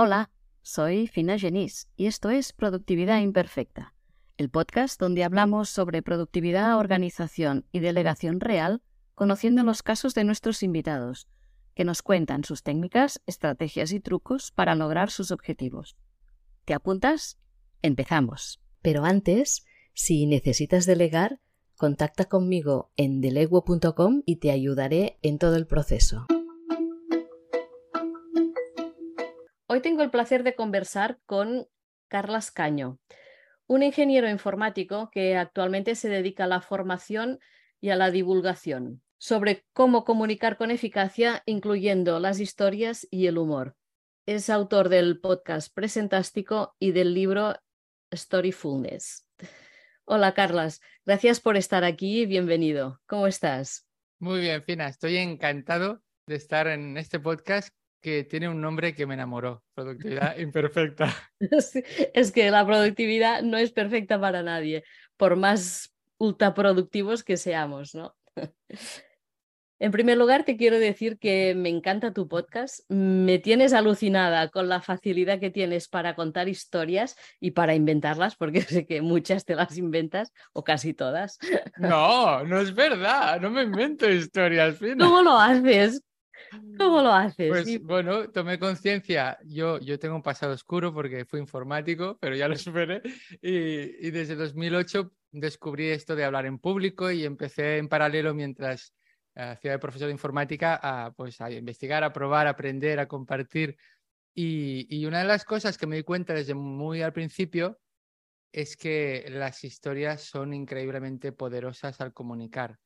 Hola, soy Fina Genís y esto es Productividad Imperfecta, el podcast donde hablamos sobre productividad, organización y delegación real, conociendo los casos de nuestros invitados, que nos cuentan sus técnicas, estrategias y trucos para lograr sus objetivos. ¿Te apuntas? Empezamos. Pero antes, si necesitas delegar, contacta conmigo en deleguo.com y te ayudaré en todo el proceso. Hoy tengo el placer de conversar con Carlas Caño, un ingeniero informático que actualmente se dedica a la formación y a la divulgación sobre cómo comunicar con eficacia, incluyendo las historias y el humor. Es autor del podcast Presentástico y del libro Storyfulness. Hola, Carlas. Gracias por estar aquí bienvenido. ¿Cómo estás? Muy bien, Fina. Estoy encantado de estar en este podcast que tiene un nombre que me enamoró, productividad imperfecta. es que la productividad no es perfecta para nadie, por más ultra productivos que seamos, ¿no? En primer lugar, te quiero decir que me encanta tu podcast. Me tienes alucinada con la facilidad que tienes para contar historias y para inventarlas, porque sé que muchas te las inventas, o casi todas. No, no es verdad. No me invento historias. ¿Cómo lo haces? ¿Cómo lo haces? Pues bueno, tomé conciencia. Yo, yo tengo un pasado oscuro porque fui informático, pero ya lo superé. Y, y, desde 2008 descubrí esto de hablar en público y empecé en paralelo mientras hacía de profesor de informática a, pues, a investigar, a probar, a aprender, a compartir. Y, y una de las cosas que me di cuenta desde muy al principio es que las historias son increíblemente poderosas al comunicar.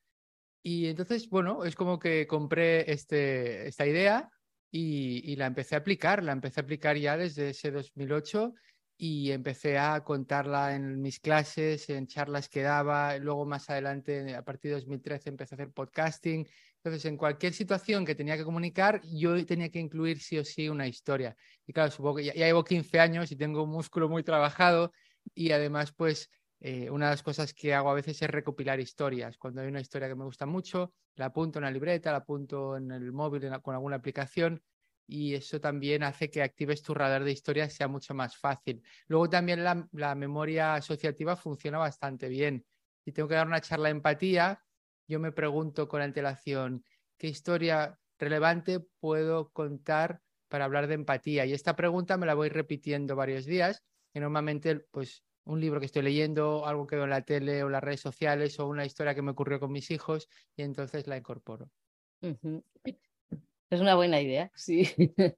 Y entonces, bueno, es como que compré este, esta idea y, la empecé a aplicar, la empecé a aplicar ya desde ese 2008 y empecé a contarla en mis clases, en charlas que daba, luego más adelante, a partir de 2013, empecé a hacer podcasting. Entonces, en cualquier situación que tenía que comunicar, yo tenía que incluir sí o sí una historia. Y claro, supongo que ya, llevo 15 años y tengo un músculo muy trabajado y además, pues, eh, una de las cosas que hago a veces es recopilar historias. Cuando hay una historia que me gusta mucho, la apunto en la libreta, la apunto en el móvil con alguna aplicación y eso también hace que actives tu radar de historias sea mucho más fácil. Luego también la, memoria asociativa funciona bastante bien. Si tengo que dar una charla de empatía, yo me pregunto con antelación qué historia relevante puedo contar para hablar de empatía. Y esta pregunta me la voy repitiendo varios días y normalmente pues un libro que estoy leyendo, algo que veo en la tele o las redes sociales o una historia que me ocurrió con mis hijos y entonces la incorporo. Es una buena idea, sí.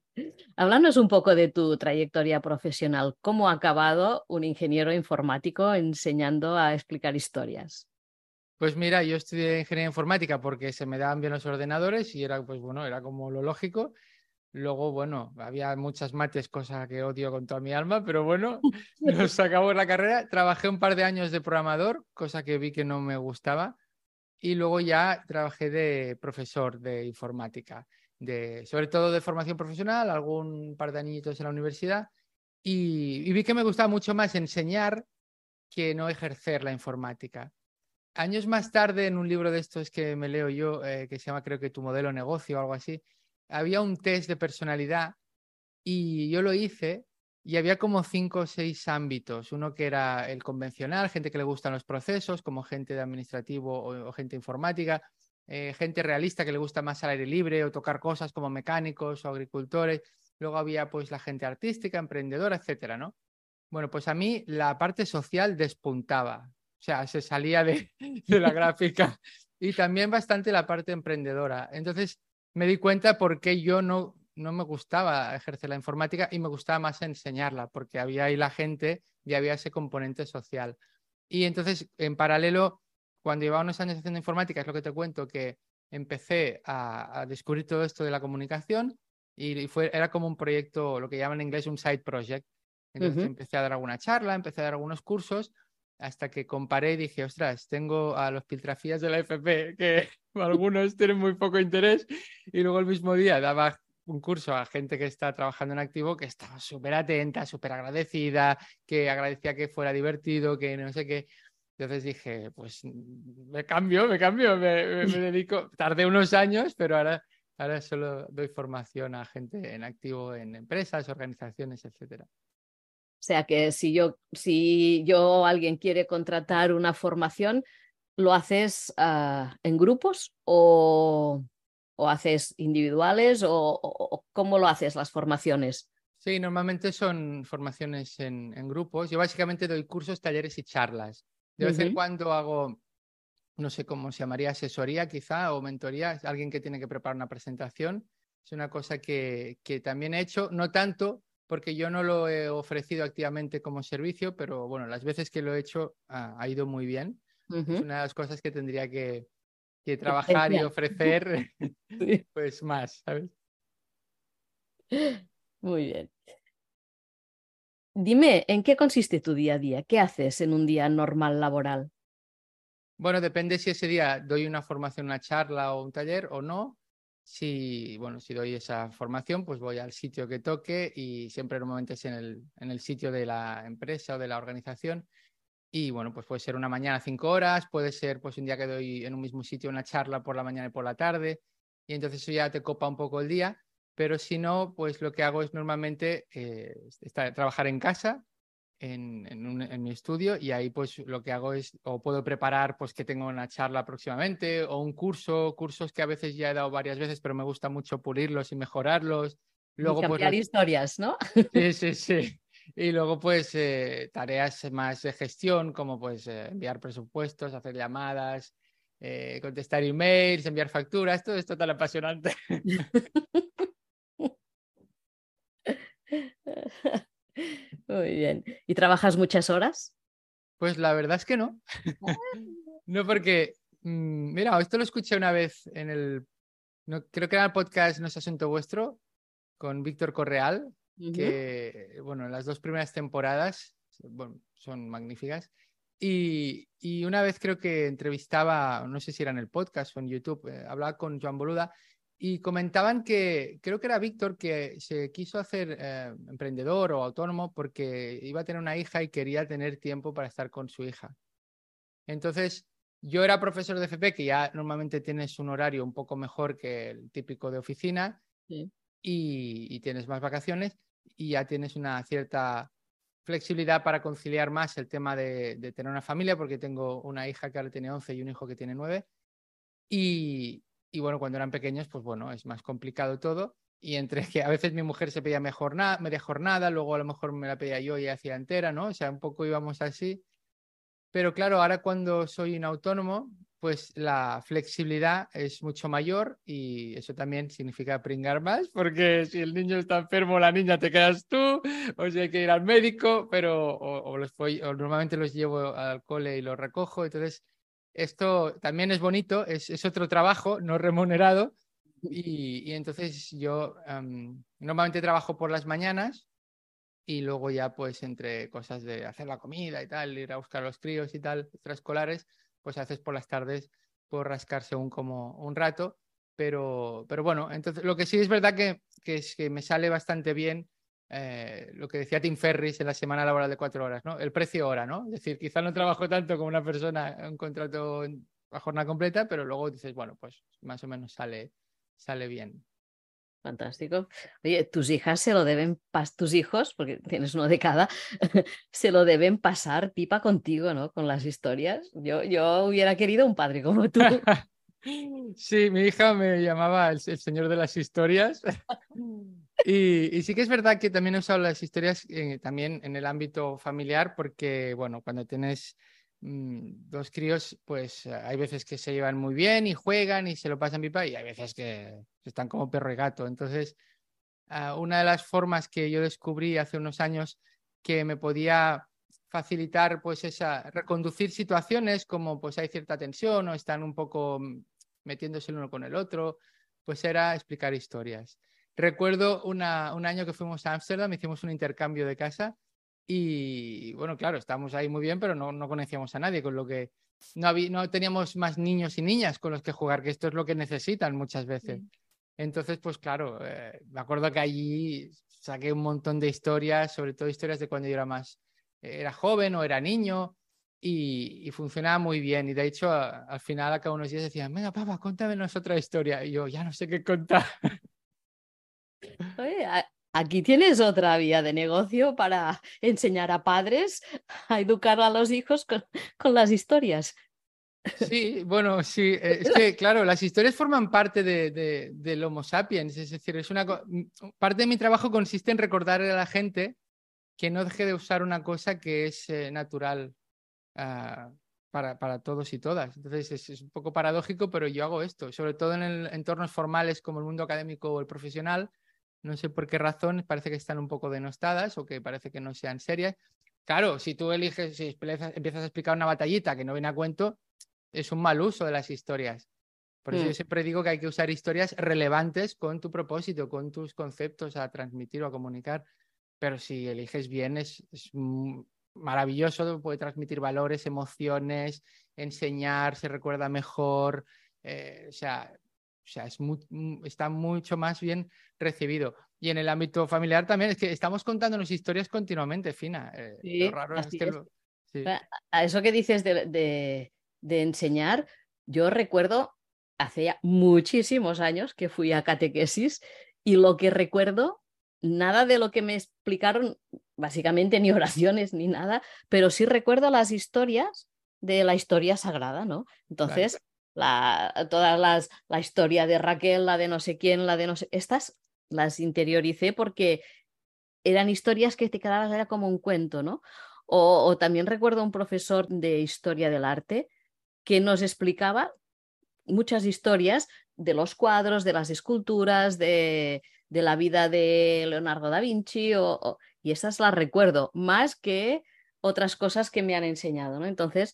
Háblanos un poco de tu trayectoria profesional. ¿Cómo ha acabado un ingeniero informático enseñando a explicar historias? Pues mira, yo estudié ingeniería informática porque se me daban bien los ordenadores y era, pues bueno, era como lo lógico. Luego, bueno, había muchas mates, cosa que odio con toda mi alma, pero bueno, nos acabó la carrera. Trabajé un par de años de programador, cosa que vi que no me gustaba. Y luego ya trabajé de profesor de informática, de, sobre todo de formación profesional, algún par de añitos en la universidad. Y, vi que me gustaba mucho más enseñar que no ejercer la informática. Años más tarde, en un libro de estos que me leo yo, eh, que se llama creo que Tu modelo negocio o algo así, había un test de personalidad y yo lo hice y había como cinco o seis ámbitos. Uno que era el convencional, gente que le gustan los procesos, como gente de administrativo o, gente informática, eh, gente realista que le gusta más al aire libre o tocar cosas como mecánicos o agricultores. Luego había pues la gente artística, emprendedora, etcétera, ¿no? Bueno, pues a mí la parte social despuntaba, o sea, se salía de, de la gráfica y también bastante la parte emprendedora. Entonces, me di cuenta por qué yo no, no me gustaba ejercer la informática y me gustaba más enseñarla, porque había ahí la gente y había ese componente social. Y entonces, en paralelo, cuando llevaba unos años haciendo informática, es lo que te cuento, que empecé a, descubrir todo esto de la comunicación y, fue, era como un proyecto, lo que llaman en inglés un side project. Entonces empecé a dar alguna charla, empecé a dar algunos cursos hasta que comparé y dije, ostras, tengo a los piltrafías de la FP que algunos tienen muy poco interés y luego el mismo día daba un curso a gente que está trabajando en activo que estaba súper atenta, súper agradecida, que agradecía que fuera divertido, que no sé qué. Entonces dije, pues me cambio, me cambio, me, dedico. Tardé unos años, pero ahora Ahora solo doy formación a gente en activo en empresas, organizaciones, etcétera. O sea que si yo, si yo alguien quiere contratar una formación, ¿lo haces ah, en grupos o, o haces individuales o, cómo lo haces las formaciones? Sí, normalmente son formaciones en, grupos. Yo básicamente doy cursos, talleres y charlas. De vez en cuando hago, no sé cómo se llamaría, asesoría quizá o mentoría. Alguien que tiene que preparar una presentación. Es una cosa que, que también he hecho, no tanto porque yo no lo he ofrecido activamente como servicio, pero bueno, las veces que lo he hecho ha, ido muy bien. Es una de las cosas que tendría que, trabajar y ofrecer pues más, ¿sabes? Muy bien. Dime, ¿en qué consiste tu día a día? ¿Qué haces en un día normal laboral? Bueno, depende si ese día doy una formación, una charla o un taller o no si, bueno, si doy esa formación, pues voy al sitio que toque y siempre normalmente es en el, en el sitio de la empresa o de la organización. Y bueno, pues puede ser una mañana cinco horas, puede ser pues un día que doy en un mismo sitio una charla por la mañana y por la tarde. Y entonces eso ya te copa un poco el día. Pero si no, pues lo que hago es normalmente eh, trabajar en casa en, mi estudio y ahí pues lo que hago es o puedo preparar pues que tengo una charla próximamente o un curso, cursos que a veces ya he dado varias veces pero me gusta mucho pulirlos y mejorarlos. Luego, y pues, cambiar historias, ¿no? Sí, sí, sí. Y luego pues eh, tareas más de gestión como pues eh, enviar presupuestos, hacer llamadas, eh, contestar emails, enviar facturas, todo esto tan apasionante. Muy bien. ¿Y trabajas muchas horas? Pues la verdad es que no. no, porque, mm, mira, esto lo escuché una vez en el, no, creo que era el podcast No es Asunto Vuestro, con Víctor Correal, que, bueno, las dos primeras temporadas son magníficas. Y, y, una vez creo que entrevistaba, no sé si era en el podcast o en YouTube, eh, hablaba con Joan Boluda y comentaban que, creo que era Víctor, que se quiso hacer eh, emprendedor o autónomo porque iba a tener una hija y quería tener tiempo para estar con su hija. Entonces, yo era profesor de FP, que ya normalmente tienes un horario un poco mejor que el típico de oficina y, tienes más vacaciones y ya tienes una cierta flexibilidad para conciliar más el tema de, de, tener una familia, porque tengo una hija que ahora tiene 11 y un hijo que tiene 9. Y, y bueno, cuando eran pequeños, pues bueno, es más complicado todo. Y entre que a veces mi mujer se pedía mejor media jornada, luego a lo mejor me la pedía yo y hacía entera, ¿no? O sea, un poco íbamos así. Pero claro, ahora cuando soy un autónomo, pues la flexibilidad es mucho mayor y eso también significa pringar más, porque si el niño está enfermo, la niña te quedas tú, o si hay que ir al médico, pero o, los o normalmente los llevo al cole y los recojo, entonces esto también es bonito, es, otro trabajo no remunerado y, entonces yo em, normalmente trabajo por las mañanas y luego ya pues entre cosas de hacer la comida y tal, ir a buscar a los críos y tal, extraescolares, pues haces por las tardes por rascarse un como un rato, pero, pero bueno, entonces lo que sí es verdad que, que, es, que me sale bastante bien eh, lo que decía Tim Ferris en la semana laboral de cuatro horas, ¿no? El precio hora, ¿no? Es decir, quizá no trabajo tanto como una persona en un contrato a jornada completa, pero luego dices, bueno, pues más o menos sale, sale bien. Fantástico. Oye, tus hijas se lo deben, tus hijos, porque tienes uno de cada, se lo deben pasar pipa contigo, ¿no? Con las historias. Yo, yo hubiera querido un padre como tú. Sí, mi hija me llamaba el, señor de las historias. Y, sí que es verdad que también he usado las historias eh, también en el ámbito familiar porque, bueno, cuando tienes mm, dos críos, pues hay veces que se llevan muy bien y juegan y se lo pasan pipa y hay veces que están como perro y gato. Entonces, ah, una de las formas que yo descubrí hace unos años que me podía facilitar pues esa reconducir situaciones como pues hay cierta tensión o están un poco mm, metiéndose el uno con el otro, pues era explicar historias. Recuerdo una, un año que fuimos a Ámsterdam, hicimos un intercambio de casa y bueno, claro, estábamos ahí muy bien, pero no, no conocíamos a nadie, con lo que no, había, no teníamos más niños y niñas con los que jugar, que esto es lo que necesitan muchas veces. Entonces, pues claro, eh, me acuerdo que allí saqué un montón de historias, sobre todo historias de cuando yo era más, era joven o era niño, y, funcionaba muy bien. Y de hecho, al final, a cada unos días decían, venga, papá, cuéntanos otra historia. Y yo, ya no sé qué contar. Oye, aquí tienes otra vía de negocio para enseñar a padres a educar a los hijos con, las historias. Sí, bueno, sí, eh, es que claro, las historias forman parte de, del Homo sapiens, es decir, es una parte de mi trabajo consiste en recordarle a la gente que no deje de usar una cosa que es eh, natural Ah, para, para, todos y todas. Entonces es, un poco paradójico, pero yo hago esto, sobre todo en entornos formales como el mundo académico o el profesional. No sé por qué razón, parece que están un poco denostadas o que parece que no sean serias. Claro, si tú eliges, si empiezas a explicar una batallita que no viene a cuento, es un mal uso de las historias. Por eso yo mm. siempre digo que hay que usar historias relevantes con tu propósito, con tus conceptos a transmitir o a comunicar. Pero si eliges bien, es, es maravilloso, puede transmitir valores, emociones, enseñar, se recuerda mejor, eh, o sea, o sea es mm, está mucho más bien recibido. Y en el ámbito familiar también, es que estamos contándonos historias continuamente, Fina. Eh, sí, raro es que A eso que dices de, de, de enseñar, yo recuerdo hace muchísimos años que fui a catequesis y lo que recuerdo nada de lo que me explicaron, básicamente ni oraciones ni nada, pero sí recuerdo las historias de la historia sagrada, ¿no? Entonces, la, todas las, la historia de Raquel, la de no sé quién, la de no sé, estas las interioricé porque eran historias que te quedabas era como un cuento, ¿no? O, también recuerdo un profesor de historia del arte que nos explicaba muchas historias de los cuadros, de las esculturas, de, de la vida de Leonardo da Vinci o, y esas las recuerdo más que otras cosas que me han enseñado, ¿no? Entonces,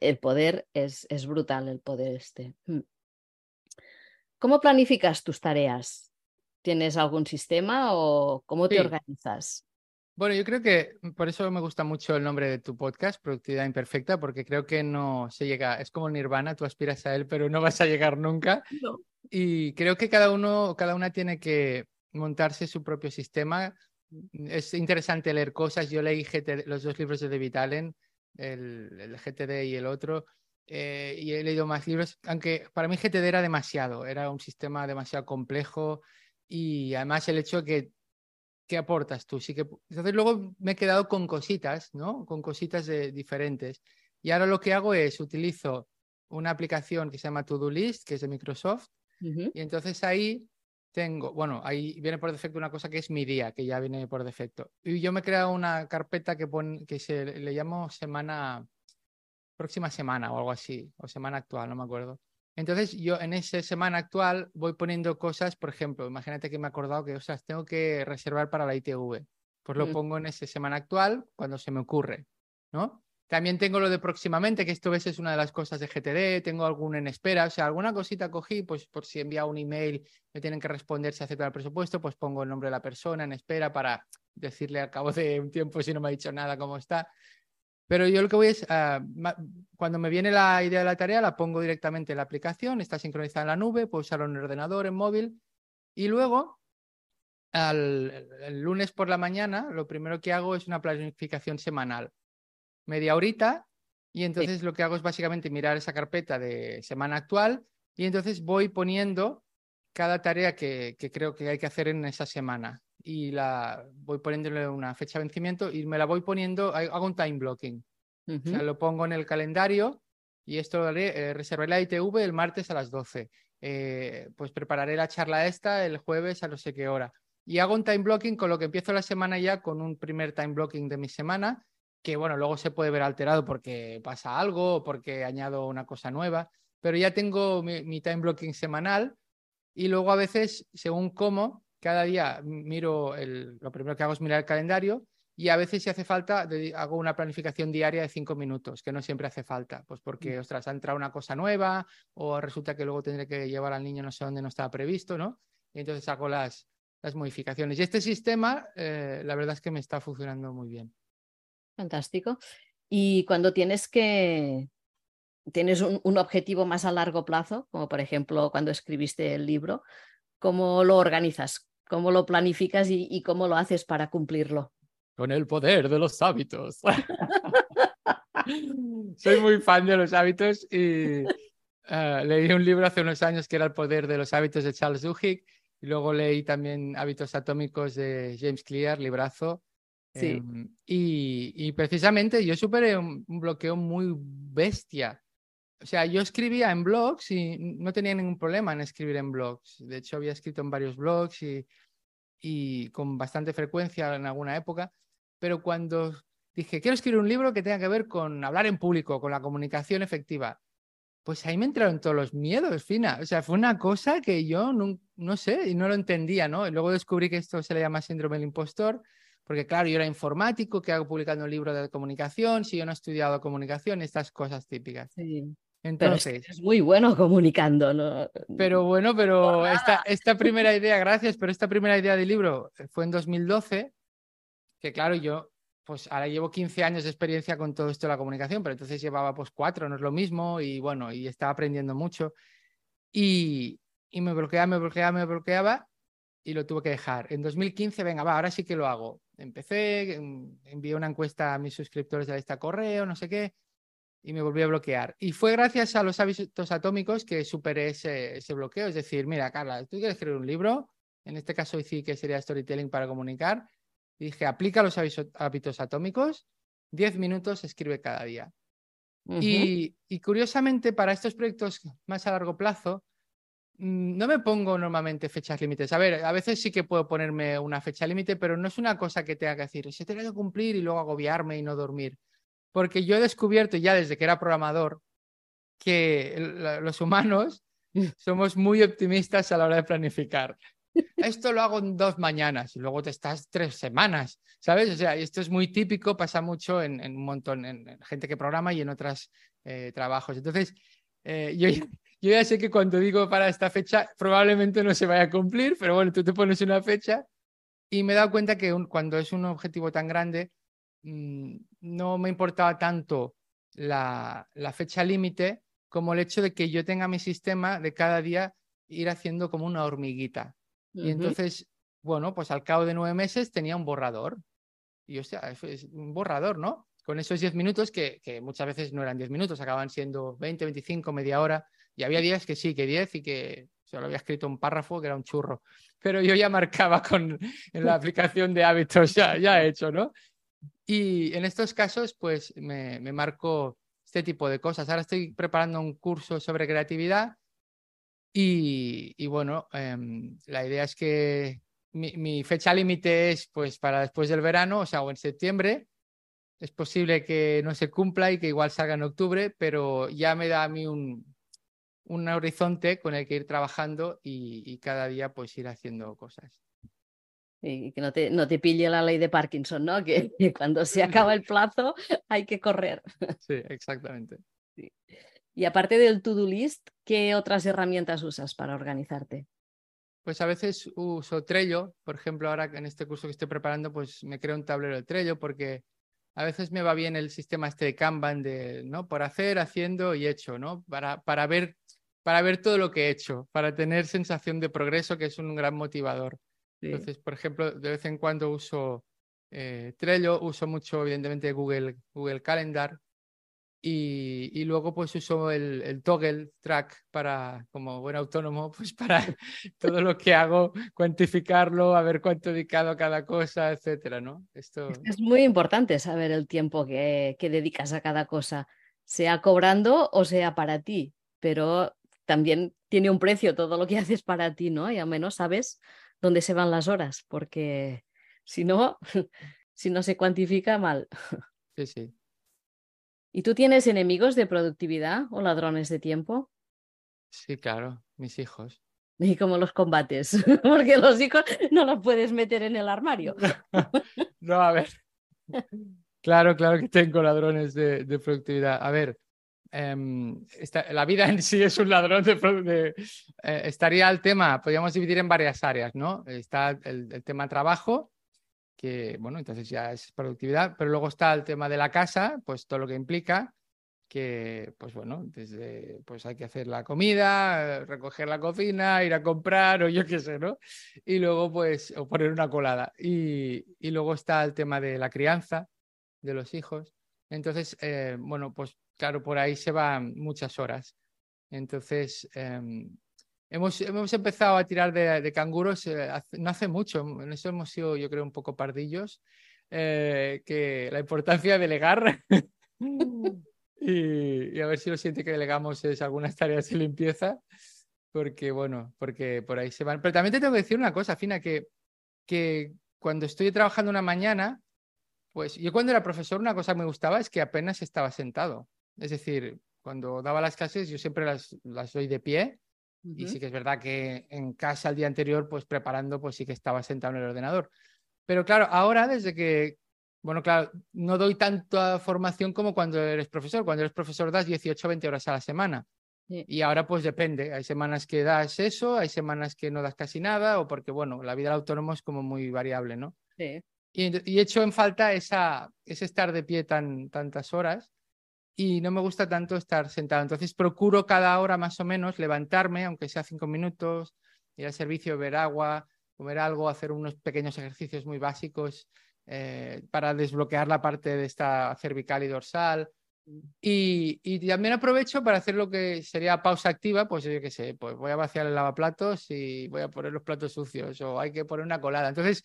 el poder es, es brutal, el poder este. Mm. ¿Cómo planificas tus tareas? ¿Tienes algún sistema o cómo te organizas? Bueno, yo creo que por eso me gusta mucho el nombre de tu podcast, Productividad Imperfecta, porque creo que no se llega, es como Nirvana, tú aspiras a él, pero no vas a llegar nunca. Y creo que cada uno, cada una tiene que montarse su propio sistema. Es interesante leer cosas. Yo leí los dos libros de David Allen, el, GTD y el otro, eh, y he leído más libros, aunque para mí GTD era demasiado, era un sistema demasiado complejo y además el hecho que ¿qué aportas tú? Sí que... Entonces luego me he quedado con cositas, ¿no? Con cositas de... diferentes. Y ahora lo que hago es utilizo una aplicación que se llama To Do List, que es de Microsoft, y entonces ahí tengo, bueno, ahí viene por defecto una cosa que es mi día, que ya viene por defecto. Y yo me he creado una carpeta que, se le llamo semana, próxima semana o algo así, o semana actual, no me acuerdo. Entonces yo en esa semana actual voy poniendo cosas, por ejemplo, imagínate que me he acordado que, o sea, tengo que reservar para la ITV. Pues lo mm. pongo en esa semana actual cuando se me ocurre, ¿no? También tengo lo de próximamente, que esto a es una de las cosas de GTD, tengo algún en espera, o sea, alguna cosita cogí, pues por si envía un email, me tienen que responder si acepta el presupuesto, pues pongo el nombre de la persona en espera para decirle al cabo de un tiempo si no me ha dicho nada cómo está. Pero yo lo que voy es, ah, cuando me viene la idea de la tarea, la pongo directamente en la aplicación, está sincronizada en la nube, puedo usarlo en el ordenador, en móvil, y luego, al, el lunes por la mañana, lo primero que hago es una planificación semanal, media horita, y entonces lo que hago es básicamente mirar esa carpeta de semana actual, y entonces voy poniendo cada tarea que, que creo que hay que hacer en esa semana y la voy poniéndole una fecha de vencimiento y me la voy poniendo, hago un time blocking. O sea, lo pongo en el calendario y esto lo haré, eh, reservaré la ITV el martes a las 12. Eh, pues prepararé la charla esta el jueves a no sé qué hora. Y hago un time blocking con lo que empiezo la semana ya con un primer time blocking de mi semana, que bueno, luego se puede ver alterado porque pasa algo o porque añado una cosa nueva, pero ya tengo mi, mi time blocking semanal y luego a veces, según cómo, cada día miro, el, lo primero que hago es mirar el calendario y a veces si hace falta hago una planificación diaria de cinco minutos, que no siempre hace falta, pues porque, mm. ostras, ha entrado una cosa nueva o resulta que luego tendré que llevar al niño no sé dónde no estaba previsto, ¿no? Y entonces hago las, las modificaciones. Y este sistema, eh, la verdad es que me está funcionando muy bien. Fantástico. Y cuando tienes que, tienes un, objetivo más a largo plazo, como por ejemplo cuando escribiste el libro, ¿cómo lo organizas? cómo lo planificas y, cómo lo haces para cumplirlo. Con el poder de los hábitos. Soy muy fan de los hábitos y eh, leí un libro hace unos años que era El poder de los hábitos de Charles Duhigg y luego leí también Hábitos atómicos de James Clear, librazo. Sí. Em, y, y, precisamente yo superé un, un, bloqueo muy bestia. O sea, yo escribía en blogs y no tenía ningún problema en escribir en blogs. De hecho, había escrito en varios blogs y, y con bastante frecuencia en alguna época. Pero cuando dije, quiero escribir un libro que tenga que ver con hablar en público, con la comunicación efectiva, pues ahí me entraron todos los miedos, Fina. O sea, fue una cosa que yo no, no sé y no lo entendía, ¿no? Y luego descubrí que esto se le llama síndrome del impostor, porque claro, yo era informático, ¿qué hago publicando un libro de comunicación? Si yo no he estudiado comunicación, estas cosas típicas. Sí. Entonces, pero es, muy bueno comunicando, ¿no? Pero bueno, pero esta, esta primera idea, gracias, pero esta primera idea del libro fue en 2012, que claro, yo pues ahora llevo 15 años de experiencia con todo esto de la comunicación, pero entonces llevaba pues cuatro, no es lo mismo, y bueno, y estaba aprendiendo mucho. Y, y me bloqueaba, me bloqueaba, me bloqueaba, y lo tuve que dejar. En 2015, venga, va, ahora sí que lo hago. Empecé, envié una encuesta a mis suscriptores de la lista correo, no sé qué, y me volví a bloquear. Y fue gracias a los hábitos atómicos que superé ese, ese bloqueo. Es decir, mira, Carla, tú quieres escribir un libro, en este caso sí que sería storytelling para comunicar, dije, aplica los hábitos atómicos, 10 minutos escribe cada día. y, y, curiosamente, para estos proyectos más a largo plazo, no me pongo normalmente fechas límites. A ver, a veces sí que puedo ponerme una fecha límite, pero no es una cosa que tenga que decir, se tiene que cumplir y luego agobiarme y no dormir. Porque yo he descubierto ya desde que era programador que los humanos somos muy optimistas a la hora de planificar esto lo hago en dos mañanas y luego te estás tres semanas, ¿sabes? O sea, esto es muy típico, pasa mucho en, un montón, en, gente que programa y en otros eh, trabajos. Entonces, eh, yo, yo ya sé que cuando digo para esta fecha probablemente no se vaya a cumplir, pero bueno, tú te pones una fecha y me he dado cuenta que cuando es un objetivo tan grande, mm, no me importaba tanto la, la fecha límite como el hecho de que yo tenga mi sistema de cada día ir haciendo como una hormiguita. Y entonces, bueno, pues al cabo de nueve meses tenía un borrador. Y o sea, es un borrador, ¿no? Con esos diez minutos que, que muchas veces no eran diez minutos, acaban siendo 20, 25, media hora. Y había días que sí, que diez y que solo había escrito un párrafo que era un churro. Pero yo ya marcaba con en la aplicación de hábitos, ya, ya hecho, ¿no? Y en estos casos, pues me, me marco este tipo de cosas. Ahora estoy preparando un curso sobre creatividad y, bueno, em, la idea es que mi, fecha límite es pues para después del verano, o sea, o en septiembre. Es posible que no se cumpla y que igual salga en octubre, pero ya me da a mí un, un horizonte con el que ir trabajando y, cada día pues ir haciendo cosas. Y que no te, no te pille la ley de Parkinson, ¿no? Que, cuando se acaba el plazo hay que correr. Sí, exactamente. Sí. Y aparte del to-do list, ¿qué otras herramientas usas para organizarte? Pues a veces uso Trello, por ejemplo, ahora en este curso que estoy preparando, pues me creo un tablero de Trello porque a veces me va bien el sistema este de Kanban de, ¿no? Por hacer, haciendo y hecho, ¿no? Para, para, ver, para ver todo lo que he hecho, para tener sensación de progreso, que es un gran motivador. Entonces, por ejemplo, de vez en cuando uso eh, Trello, uso mucho, evidentemente, Google, Google Calendar y, luego pues uso el, el, toggle track para, como buen autónomo, pues para todo lo que hago, cuantificarlo, a ver cuánto he dedicado a cada cosa, etcétera, ¿no? Esto... Es muy importante saber el tiempo que, que dedicas a cada cosa, sea cobrando o sea para ti, pero también tiene un precio todo lo que haces para ti, ¿no? Y al menos sabes dónde se van las horas, porque si no, si no se cuantifica mal. Sí, sí. ¿Y tú tienes enemigos de productividad o ladrones de tiempo? Sí, claro, mis hijos. ¿Y cómo los combates? Porque los hijos no los puedes meter en el armario. no, a ver. Claro, claro que tengo ladrones de, productividad. A ver, em, la vida en sí es un ladrón de... Eh, estaría el tema, podríamos dividir en varias áreas, ¿no? Está el, el tema trabajo, que, bueno, entonces ya es productividad, pero luego está el tema de la casa, pues todo lo que implica, que, pues bueno, desde, pues hay que hacer la comida, recoger la cocina, ir a comprar o yo qué sé, ¿no? Y luego, pues, o poner una colada. Y, y luego está el tema de la crianza de los hijos, Entonces, eh, bueno, pues claro, por ahí se van muchas horas. Entonces, em, hemos, hemos, empezado a tirar de, canguros eh, no hace mucho, en eso hemos sido, yo creo, un poco pardillos, eh, que la importancia de delegar y, a ver si lo siente que delegamos es algunas tareas de limpieza, porque bueno, porque por ahí se van. Pero también te tengo que decir una cosa, Fina, que, que cuando estoy trabajando una mañana, pues yo cuando era profesor una cosa que me gustaba es que apenas estaba sentado. Es decir, cuando daba las clases yo siempre las, las doy de pie y sí que es verdad que en casa el día anterior, pues preparando, pues sí que estaba sentado en el ordenador. Pero claro, ahora desde que, bueno, claro, no doy tanta formación como cuando eres profesor. Cuando eres profesor das 18 o 20 horas a la semana. Y ahora pues depende. Hay semanas que das eso, hay semanas que no das casi nada, o porque, bueno, la vida del autónomo es como muy variable, ¿no? Sí. Y, y hecho en falta esa, ese estar de pie tan, tantas horas y no me gusta tanto estar sentado. Entonces procuro cada hora más o menos levantarme, aunque sea cinco minutos, ir al servicio, ver agua, comer algo, hacer unos pequeños ejercicios muy básicos eh, para desbloquear la parte de esta cervical y dorsal. Y, y, también aprovecho para hacer lo que sería pausa activa, pues yo qué sé, pues voy a vaciar el lavaplatos y voy a poner los platos sucios o hay que poner una colada. Entonces,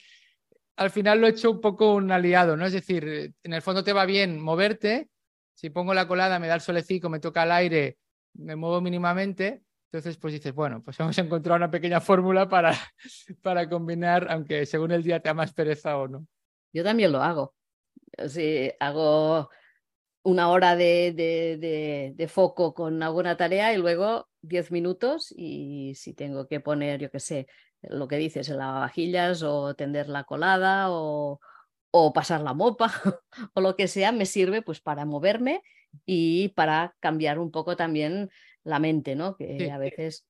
al final lo he hecho un poco un aliado, ¿no? Es decir, en el fondo te va bien moverte, si pongo la colada, me da el solecico, me toca el aire, me muevo mínimamente, entonces pues dices, bueno, pues hemos encontrado una pequeña fórmula para, para combinar, aunque según el día te da más pereza o no. Yo también lo hago. Si hago una hora de, de, de, foco con alguna tarea y luego diez minutos y si tengo que poner, yo qué sé, lo que dices, en lavavajillas o tender la colada o, o pasar la mopa o lo que sea, me sirve pues para moverme y para cambiar un poco también la mente, ¿no? Que a veces...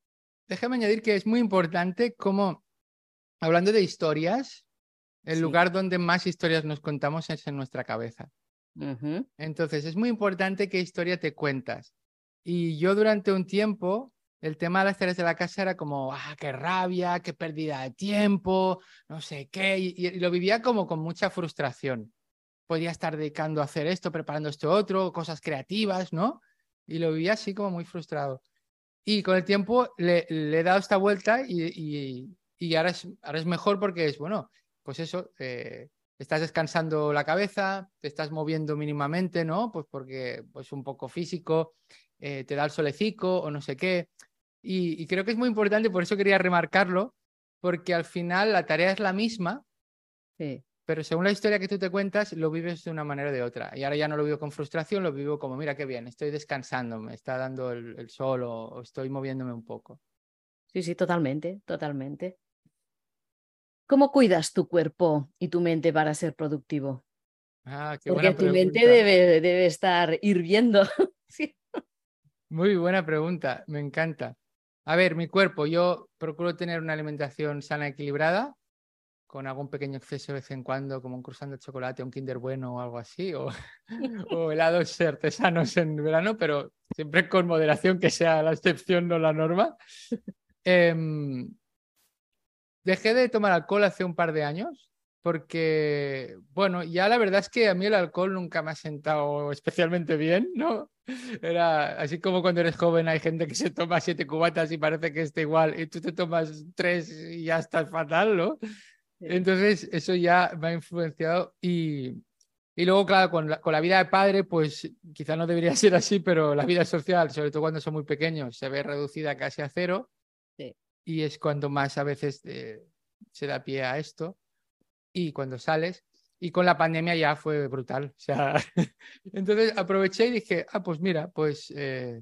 Déjame añadir que es muy importante como, hablando de historias, el lugar donde más historias nos contamos es en nuestra cabeza. Entonces, es muy importante qué historia te cuentas. Y yo durante un tiempo el tema de las tareas de la casa era como, ah, qué rabia, qué pérdida de tiempo, no sé qué, y, lo vivía como con mucha frustración. Podía estar dedicando a hacer esto, preparando esto otro, cosas creativas, ¿no? Y lo vivía así como muy frustrado. Y con el tiempo le, he dado esta vuelta y, y, ahora, es, ahora es mejor porque es, bueno, pues eso, eh, estás descansando la cabeza, te estás moviendo mínimamente, ¿no? Pues porque pues un poco físico, eh, te da el solecico o no sé qué. Y, creo que es muy importante, por eso quería remarcarlo, porque al final la tarea es la misma, pero según la historia que tú te cuentas, lo vives de una manera o de otra. Y ahora ya no lo vivo con frustración, lo vivo como, mira qué bien, estoy descansando, me está dando el, sol o, estoy moviéndome un poco. Sí, sí, totalmente, totalmente. ¿Cómo cuidas tu cuerpo y tu mente para ser productivo? Ah, qué Porque tu mente debe, debe estar hirviendo. sí. Muy buena pregunta, me encanta. A ver, mi cuerpo, yo procuro tener una alimentación sana, equilibrada, con algún pequeño exceso de vez en cuando, como un cruzando de chocolate, un Kinder bueno o algo así, o, o helados artesanos en verano, pero siempre con moderación, que sea la excepción, no la norma. Em, dejé de tomar alcohol hace un par de años, porque, bueno, ya la verdad es que a mí el alcohol nunca me ha sentado especialmente bien, ¿no? Era así como cuando eres joven hay gente que se toma siete cubatas y parece que está igual y tú te tomas tres y ya estás fatal, ¿no? Entonces eso ya me ha influenciado y, y luego, claro, con la, con la, vida de padre, pues quizá no debería ser así, pero la vida social, sobre todo cuando son muy pequeños, se ve reducida casi a cero y es cuando más a veces eh, se da pie a esto y cuando sales y con la pandemia ya fue brutal. O sea, entonces aproveché y dije, ah, pues mira, pues eh,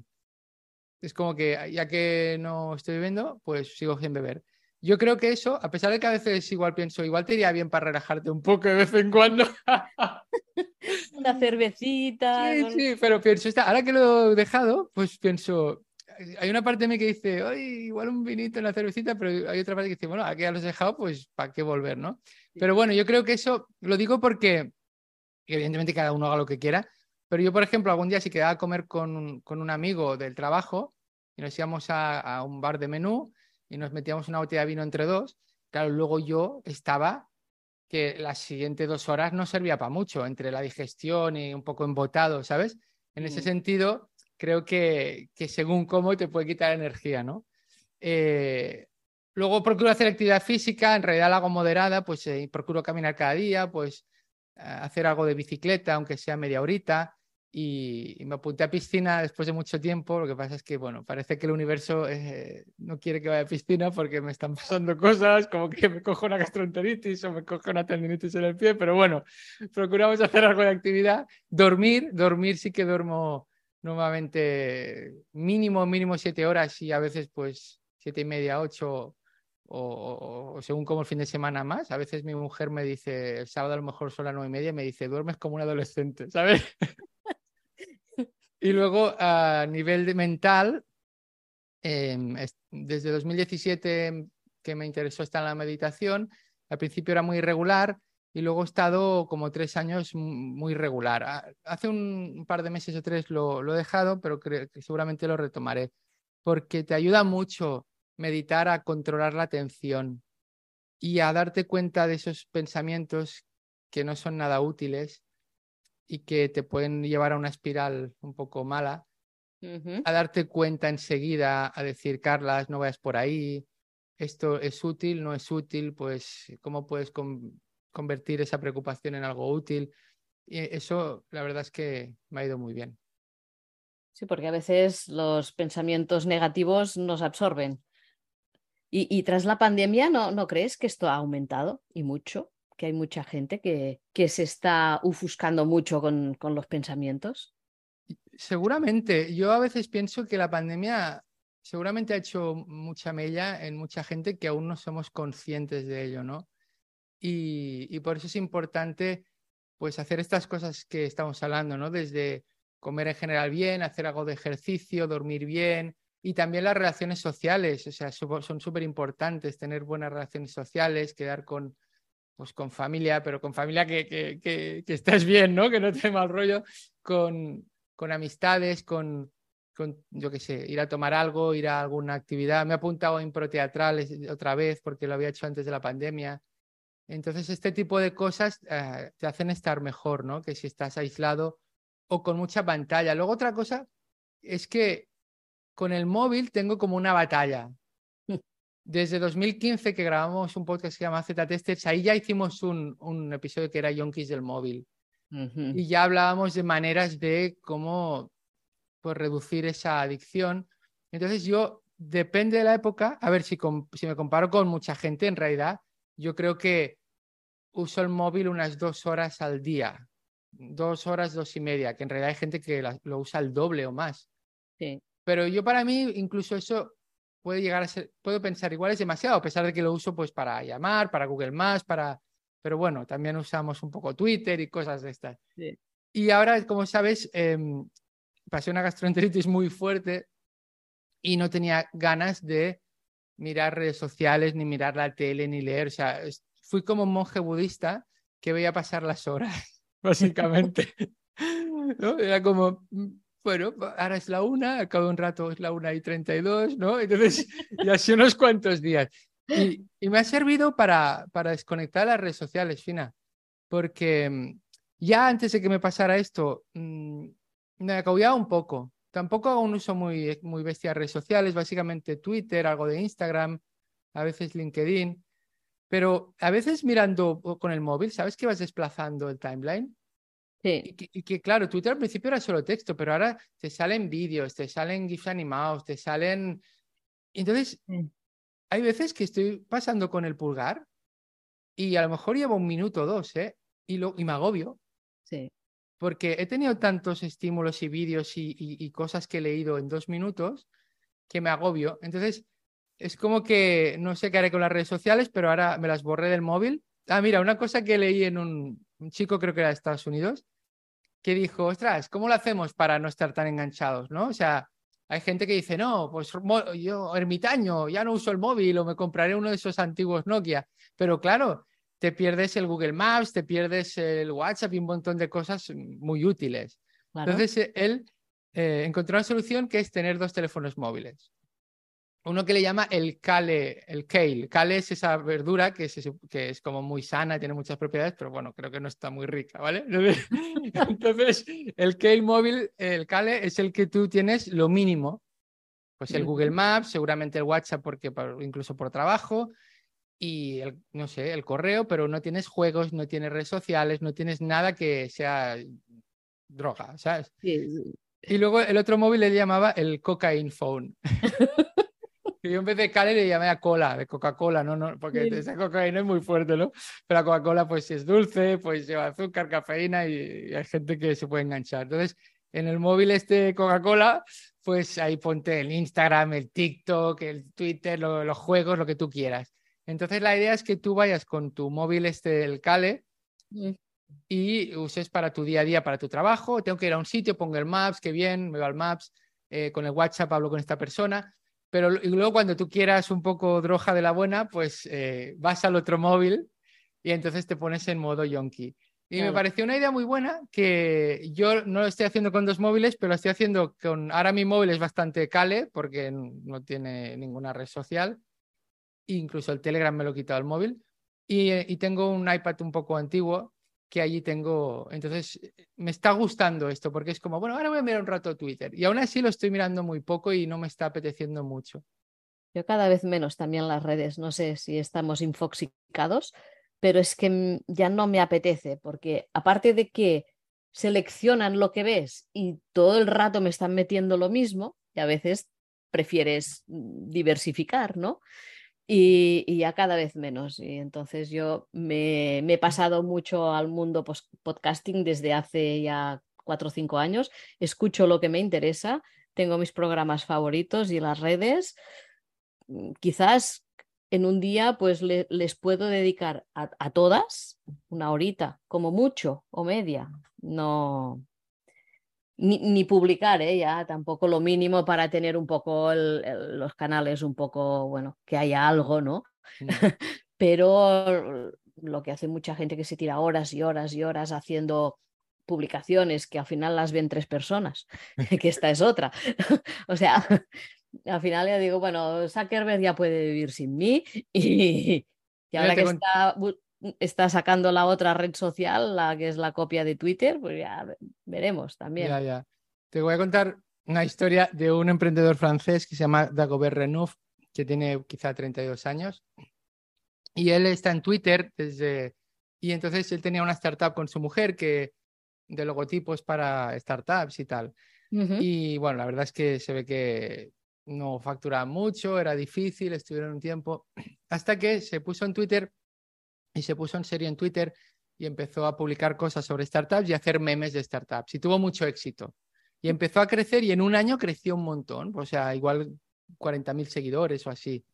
es como que ya que no estoy bebiendo, pues sigo sin beber. Yo creo que eso, a pesar de que a veces igual pienso, igual te iría bien para relajarte un poco de vez en cuando. Una cervecita. Sí, sí, pero pienso, ahora que lo he dejado, pues pienso, hay una parte de mí que dice, Ay, igual un vinito en la cervecita, pero hay otra parte que dice, bueno, aquí ya los he dejado, pues ¿para qué volver, no? Pero bueno, yo creo que eso lo digo porque evidentemente cada uno haga lo que quiera, pero yo, por ejemplo, algún día si quedaba a comer con un, con un amigo del trabajo y nos íbamos a, a, un bar de menú y nos metíamos una botella de vino entre dos, claro, luego yo estaba que las siguientes dos horas no servía para mucho, entre la digestión y un poco embotado, ¿sabes? En ese Mm. sentido, creo que, que según cómo te puede quitar energía, ¿no? Eh, luego procuro hacer actividad física, en realidad la moderada, pues eh, procuro caminar cada día, pues hacer algo de bicicleta, aunque sea media horita. Y, y me apunté a piscina después de mucho tiempo. Lo que pasa es que, bueno, parece que el universo eh, no quiere que vaya a piscina porque me están pasando cosas como que me cojo una gastroenteritis o me cojo una tendinitis en el pie. Pero bueno, procuramos hacer algo de actividad. Dormir, dormir sí que duermo normalmente mínimo, mínimo siete horas y a veces pues siete y media, ocho o, según como el fin de semana más. A veces mi mujer me dice, el sábado a lo mejor son las nueve y media, me dice, duermes como un adolescente, ¿sabes? y luego a nivel de mental, em, es- desde 2017 que me interesó estar en la meditación, al principio era muy irregular y luego he estado como tres años muy regular. Ah, Hace un, par de meses o tres lo, lo he dejado, pero creo que seguramente lo retomaré, porque te ayuda mucho meditar a controlar la atención y a darte cuenta de esos pensamientos que no son nada útiles y que te pueden llevar a una espiral un poco mala a darte cuenta enseguida, a decir, Carlas, no vayas por ahí, esto es útil, no es útil, pues cómo puedes con- convertir esa preocupación en algo útil. Y eso, la verdad es que me ha ido muy bien. Sí, porque a veces los pensamientos negativos nos absorben. Y, y tras la pandemia, ¿no, ¿no crees que esto ha aumentado y mucho? Que hay mucha gente que, que se está ufuscando mucho con, con los pensamientos. Seguramente, yo a veces pienso que la pandemia seguramente ha hecho mucha mella en mucha gente que aún no somos conscientes de ello, ¿no? Y, y por eso es importante pues hacer estas cosas que estamos hablando, ¿no? Desde comer en general bien, hacer algo de ejercicio, dormir bien y también las relaciones sociales, o sea, son súper importantes tener buenas relaciones sociales, quedar con, pues, con familia, pero con familia que, que, que, que estés bien, ¿no? Que no te mal rollo, con, con amistades, con, con, yo qué sé, ir a tomar algo, ir a alguna actividad. Me he apuntado a improteatrales otra vez porque lo había hecho antes de la pandemia. Entonces, este tipo de cosas eh, te hacen estar mejor, ¿no? Que si estás aislado o con mucha pantalla. Luego, otra cosa es que con el móvil tengo como una batalla. Desde 2015 que grabamos un podcast que se llama Z Testers, ahí ya hicimos un, un episodio que era Yonkis del móvil y ya hablábamos de maneras de cómo pues, reducir esa adicción. Entonces yo, depende de la época, a ver si, si me comparo con mucha gente, en realidad, yo creo que uso el móvil unas dos horas al día, dos horas, dos y media, que en realidad hay gente que la- lo usa el doble o más. Sí. Pero yo para mí, incluso eso puede llegar a ser, puedo pensar, igual es demasiado, a pesar de que lo uso pues para llamar, para Google Más, para... Pero bueno, también usamos un poco Twitter y cosas de estas. Sí. Y ahora, como sabes, em, pasé una gastroenteritis muy fuerte y no tenía ganas de mirar redes sociales, ni mirar la tele, ni leer. O sea, es- fui como un monje budista que veía pasar las horas, básicamente. ¿No? Era como, mm, bueno, ahora es la una, al cabo de un rato es la una y treinta y dos, ¿no? Entonces, y así unos cuantos días. Y, y me ha servido para, para desconectar las redes sociales, Fina, porque mm, ya antes de que me pasara esto, mm, me agobiaba un poco. Tampoco hago un uso muy, muy bestia de redes sociales, básicamente Twitter, algo de Instagram, a veces LinkedIn, pero a veces mirando con el móvil, ¿sabes que vas desplazando el timeline? Sí. Y que, y que, claro, Twitter al principio era solo texto, pero ahora te salen vídeos, te salen GIFs animados, te salen... Entonces, Sí. hay veces que estoy pasando con el pulgar y a lo mejor llevo un minuto o dos, ¿eh? Y, lo, y me agobio, Sí. porque he tenido tantos estímulos y vídeos y, y- y cosas que he leído en dos minutos que me agobio. Entonces, es como que no sé qué haré con las redes sociales, pero ahora me las borré del móvil. Ah, mira, una cosa que leí en un, un chico, creo que era de Estados Unidos, que dijo, ostras, ¿cómo lo hacemos para no estar tan enganchados, no? O sea, hay gente que dice, no, pues yo ermitaño, ya no uso el móvil o me compraré uno de esos antiguos Nokia. Pero claro, te pierdes el Google Maps, te pierdes el WhatsApp y un montón de cosas muy útiles. Claro. Entonces, él eh, encontró una solución que es tener dos teléfonos móviles. Uno que le llama el kale, el kale. Kale es esa verdura que es, que es como muy sana, tiene muchas propiedades, pero bueno, creo que no está muy rica, ¿vale? Entonces, el kale móvil, el kale es el que tú tienes lo mínimo. Pues el Google Maps, seguramente el WhatsApp, porque incluso por trabajo, y el, no sé, el correo, pero no tienes juegos, no tienes redes sociales, no tienes nada que sea droga, ¿sabes? Y luego el otro móvil le llamaba el cocaine phone. yo en vez de Cali le llamé a cola, de Coca-Cola, ¿no? no porque esa cocaína es muy fuerte, ¿no? Pero la Coca-Cola pues si es dulce, pues lleva azúcar, cafeína y, hay gente que se puede enganchar. Entonces, en el móvil este Coca-Cola, pues ahí ponte el Instagram, el TikTok, el Twitter, los juegos, lo que tú quieras. Entonces la idea es que tú vayas con tu móvil este, el Cale, y uses para tu día a día, para tu trabajo. Tengo que ir a un sitio, pongo el Maps, qué bien, me va al Maps, eh, con el WhatsApp hablo con esta persona pero luego cuando tú quieras un poco droga de la buena, pues eh, vas al otro móvil y entonces te pones en modo yonki. Y me pareció una idea muy buena que yo no lo estoy haciendo con dos móviles, pero lo estoy haciendo con... Ahora mi móvil es bastante cale porque no tiene ninguna red social. Incluso el Telegram me lo he quitado el móvil. Y, y tengo un iPad un poco antiguo que allí tengo. Entonces, me está gustando esto porque es como, bueno, ahora voy a mirar un rato Twitter. Y aún así lo estoy mirando muy poco y no me está apeteciendo mucho. Yo cada vez menos también las redes. No sé si estamos infoxicados, pero es que ya no me apetece porque aparte de que seleccionan lo que ves y todo el rato me están metiendo lo mismo, y a veces prefieres diversificar, ¿no? Y, ya cada vez menos. Y entonces yo me, he pasado mucho al mundo podcasting desde hace ya cuatro o cinco años. Escucho lo que me interesa, tengo mis programas favoritos y las redes. Mm, quizás en un día pues les puedo dedicar a, a, todas una horita, como mucho, o media. No, ni, publicar, ¿eh? ya tampoco lo mínimo para tener un poco los canales, un poco, bueno, que haya algo, ¿no? Mm. Pero lo que hace mucha gente que se tira horas y horas y horas haciendo publicaciones que al final las ven tres personas, que esta es otra. o sea, al final ya digo, bueno, Zuckerberg ya puede vivir sin mí y, y ahora que está está sacando la otra red social, la que es la copia de Twitter, pues ya veremos también. Ya, ya. Te voy a contar una historia de un emprendedor francés que se llama Dagobert Renouf, que tiene quizá 32 años. Y él está en Twitter desde... Y entonces él tenía una startup con su mujer que de logotipos para startups y tal. Y bueno, la verdad es que se ve que no facturaba mucho, era difícil, estuvieron un tiempo, hasta que se puso en Twitter y se puso en serio en Twitter y empezó a publicar cosas sobre startups y a hacer memes de startups y tuvo mucho éxito. Y empezó a crecer y en un año creció un montón, o sea, igual 40.000 seguidores o así.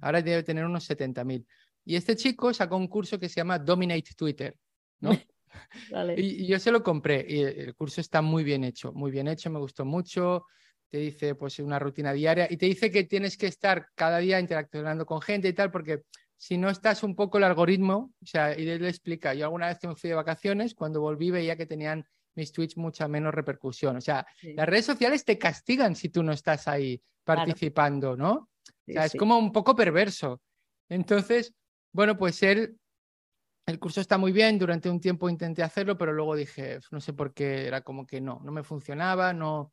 Ahora debe tener unos 70.000. Y este chico sacó un curso que se llama Dominate Twitter, ¿no? y, yo se lo compré y el curso está muy bien hecho, muy bien hecho, me gustó mucho. Te dice pues una rutina diaria y te dice que tienes que estar cada día interaccionando con gente y tal porque si no estás un poco el algoritmo, o sea, y él le explica, yo alguna vez que me fui de vacaciones, cuando volví veía que tenían mis tweets mucha menos repercusión. O sea, las redes sociales te castigan si tú no estás ahí participando, ¿no? o sea, es como un poco perverso. Entonces, bueno, pues él, el curso está muy bien, durante un tiempo intenté hacerlo, pero luego dije, no sé por qué, era como que no, no me funcionaba, no.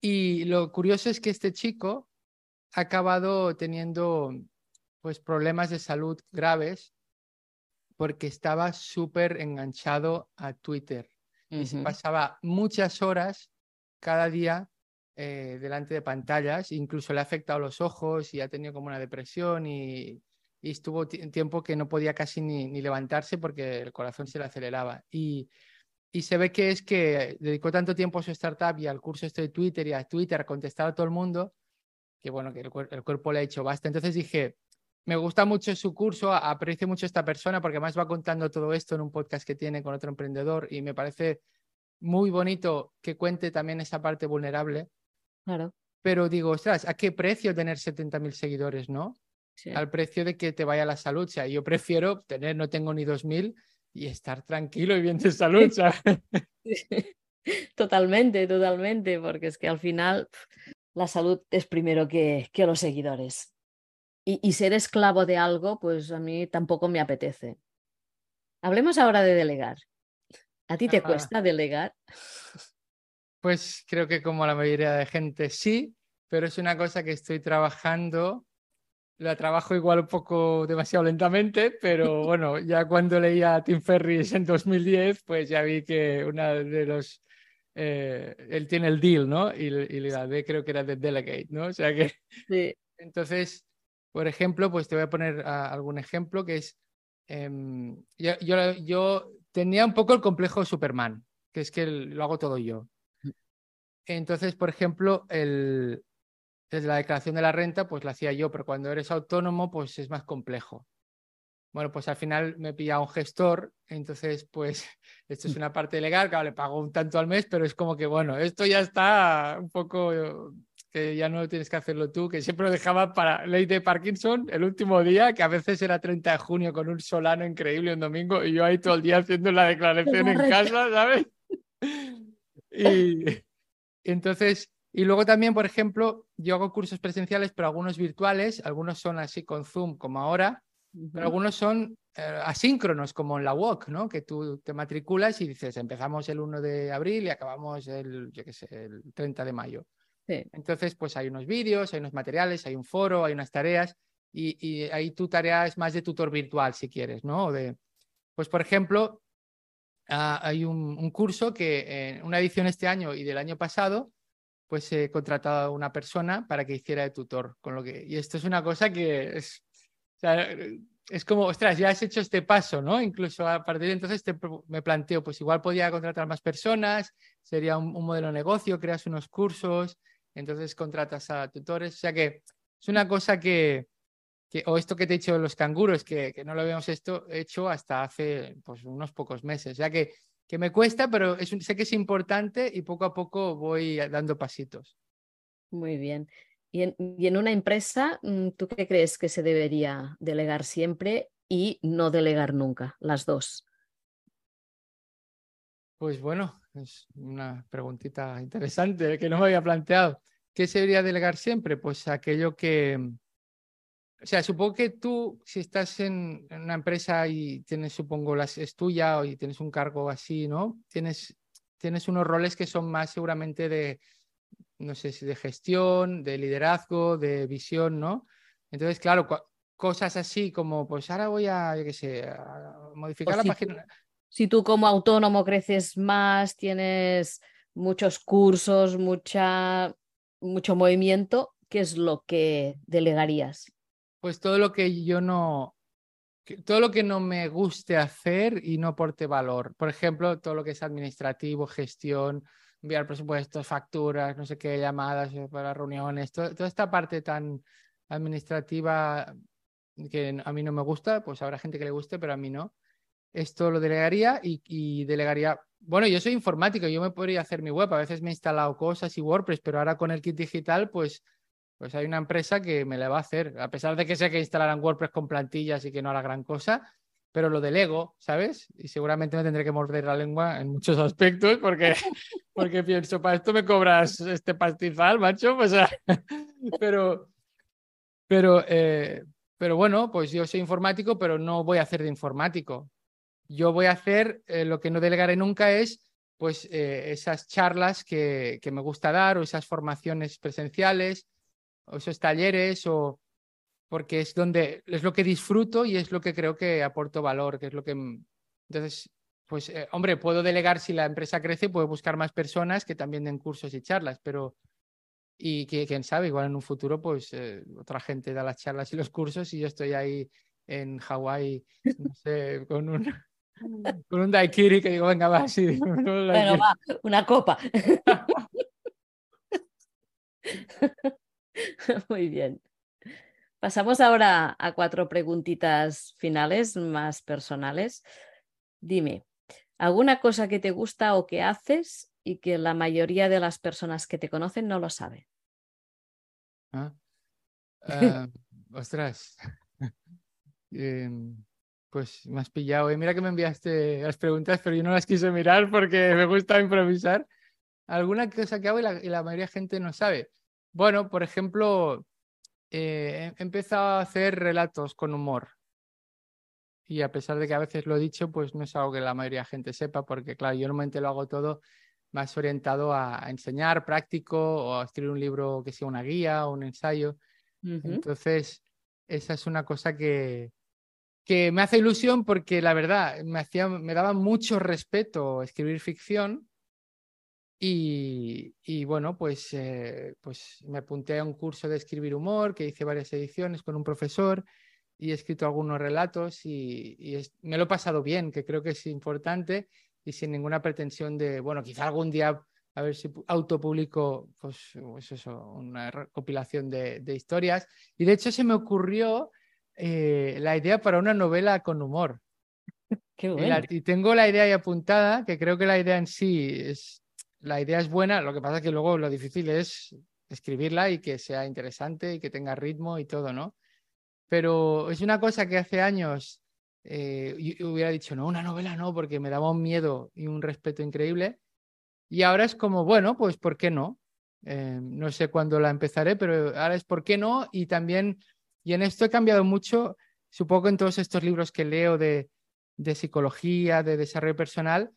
Y lo curioso es que este chico ha acabado teniendo pues problemas de salud graves porque estaba súper enganchado a Twitter y se pasaba muchas horas cada día eh, delante de pantallas, incluso le ha afectado los ojos y ha tenido como una depresión y, y estuvo tiempo que no podía casi ni, ni, levantarse porque el corazón se le aceleraba. Y, y se ve que es que dedicó tanto tiempo a su startup y al curso este de Twitter y a Twitter a contestar a todo el mundo, que bueno, que el, el cuerpo le ha hecho basta. Entonces dije, me gusta mucho su curso, aprecio mucho a esta persona porque además va contando todo esto en un podcast que tiene con otro emprendedor y me parece muy bonito que cuente también esa parte vulnerable. Claro. Pero digo, ostras, ¿a qué precio tener 70.000 seguidores, no? Al precio de que te vaya la salud. O sea, yo prefiero tener, no tengo ni 2.000 y estar tranquilo y bien de salud. Totalmente, totalmente, porque es que al final la salud es primero que, que los seguidores. Y, y, ser esclavo de algo, pues a mí tampoco me apetece. Hablemos ahora de delegar. ¿A ti te Ah. cuesta delegar? Pues creo que como la mayoría de gente sí, pero es una cosa que estoy trabajando. La trabajo igual un poco demasiado lentamente, pero bueno, ya cuando leía a Tim Ferriss en 2010, pues ya vi que una de los... eh, él tiene el deal, ¿no? Y, y la D creo que era de Delegate, ¿no? O sea que Sí. entonces, por ejemplo, pues te voy a poner ah, algún ejemplo que es, em, yo, yo, yo tenía un poco el complejo de Superman, que es que el- lo hago todo yo. Entonces, por ejemplo, el, desde la declaración de la renta, pues la hacía yo, pero cuando eres autónomo, pues es más complejo. Bueno, pues al final me pilla un gestor, entonces pues esto es una parte legal, claro, le pago un tanto al mes, pero es como que bueno, esto ya está un poco que ya no tienes que hacerlo tú, que siempre lo dejaba para ley de Parkinson el último día, que a veces era 30 de junio con un solano increíble un domingo y yo ahí todo el día haciendo la declaración en casa, ¿sabes? Y, y entonces, y luego también, por ejemplo, yo hago cursos presenciales, pero algunos virtuales, algunos son así con Zoom como ahora, pero algunos son eh, asíncronos, como en la WOC, ¿no? Que tú te matriculas y dices, empezamos el 1 de abril y acabamos el, yo qué sé, el 30 de mayo. Entonces, pues hay unos vídeos, hay unos materiales, hay un foro, hay unas tareas y, y ahí tu tarea es más de tutor virtual, si quieres, ¿no? Pues, por ejemplo, ah, hay un, curso que en una edición este año y del año pasado, pues he contratado a una persona para que hiciera de tutor, con lo que, y esto es una cosa que es, es como, ostras, ya has hecho este paso, ¿no? Incluso a partir de entonces me planteo, pues igual podía contratar más personas, sería un, un modelo de negocio, creas unos cursos, entonces contratas a tutores, o sea que es una cosa que, que o esto que te he dicho de los canguros, que, que no lo habíamos esto, hecho hasta hace pues, unos pocos meses, o sea que, que me cuesta, pero es sé que es importante y poco a poco voy dando pasitos. Muy bien. Y en, y en una empresa, mm, ¿tú qué crees que se debería delegar siempre y no delegar nunca? Las dos. Pues bueno, es una preguntita interesante que no me había planteado. ¿Qué se debería delegar siempre? Pues aquello que, o sea, supongo que tú, si estás en, en una empresa y tienes, supongo, las, es tuya o y tienes un cargo así, ¿no? Tienes, tienes unos roles que son más seguramente de, no sé si de gestión, de liderazgo, de visión, ¿no? Entonces, claro, cosas así como, pues ahora voy a, yo qué sé, a modificar O la si página. Si tú como autónomo creces más, tienes muchos cursos, mucha, mucho movimiento, ¿qué es lo que delegarías? Pues todo lo que yo no, todo lo que no me guste hacer y no aporte valor. Por ejemplo, todo lo que es administrativo, gestión, enviar presupuestos, facturas, no sé qué, llamadas eh, para reuniones, to- toda esta parte tan administrativa que a mí no me gusta, pues habrá gente que le guste, pero a mí no. Esto lo delegaría y, delegaría. Bueno, yo soy informático, yo me podría hacer mi web, a veces me he instalado cosas y WordPress, pero ahora con el kit digital, pues pues hay una empresa que me la va a hacer, a pesar de que sé que instalarán WordPress con plantillas y que no hará gran cosa, pero lo delego, ¿sabes? Y seguramente me tendré que morder la lengua en muchos aspectos porque, porque pienso, para esto me cobras este pastizal, macho, pero, pero, eh, pero bueno, pues yo soy informático, pero no voy a hacer de informático. Yo voy a hacer, eh, lo que no delegaré nunca es pues eh, esas charlas que, que me gusta dar o esas formaciones presenciales o esos talleres o porque es donde es lo que disfruto y es lo que creo que aporto valor, que es lo que mm, entonces pues eh, hombre, puedo delegar si la empresa crece, puedo buscar más personas que también den cursos y charlas, pero y que, quién sabe, igual en un futuro pues eh, otra gente da las charlas y los cursos y yo estoy ahí en Hawái, no sé, con un con un daiquiri que digo, venga, va, sí, un Bueno, va, una copa. Muy bien. Pasamos ahora a cuatro preguntitas finales más personales. Dime, ¿alguna cosa que te gusta o que haces y que la mayoría de las personas que te conocen no lo sabe? Ah. Ah, ostras. Em, pues me has pillado. eh. Mira que me enviaste las preguntas, pero yo no las quise mirar porque me gusta improvisar. Alguna cosa que hago y la, y la mayoría de gente no sabe. Bueno, por ejemplo, eh, he empezado a hacer relatos con humor. Y a pesar de que a veces lo he dicho, pues no es algo que la mayoría de gente sepa, porque claro, yo normalmente lo hago todo más orientado a, enseñar, práctico, o a escribir un libro que sea una guía o un ensayo. Entonces, esa es una cosa que, que me hace ilusión porque la verdad me, hacía, me daba mucho respeto escribir ficción y, y bueno, pues, eh, pues me apunté a un curso de escribir humor que hice varias ediciones con un profesor y he escrito algunos relatos y, y me lo he pasado bien, que creo que es importante y sin ninguna pretensión de, bueno, quizá algún día a ver si autopublico pues, pues eso, una recopilación de, de historias. Y de hecho se me ocurrió eh, la idea para una novela con humor. y, tengo la idea ahí apuntada, que creo que la idea en sí es, la idea es buena, lo que pasa es que luego lo difícil es escribirla y que sea interesante y que tenga ritmo y todo, ¿no? Pero es una cosa que hace años eh, yo hubiera dicho, no, una novela no, porque me daba un miedo y un respeto increíble. Y ahora es como, bueno, pues ¿por qué no? Eh, no sé cuándo la empezaré, pero ahora es ¿por qué no? Y también y en esto he cambiado mucho, supongo en todos estos libros que leo de, de psicología, de desarrollo personal,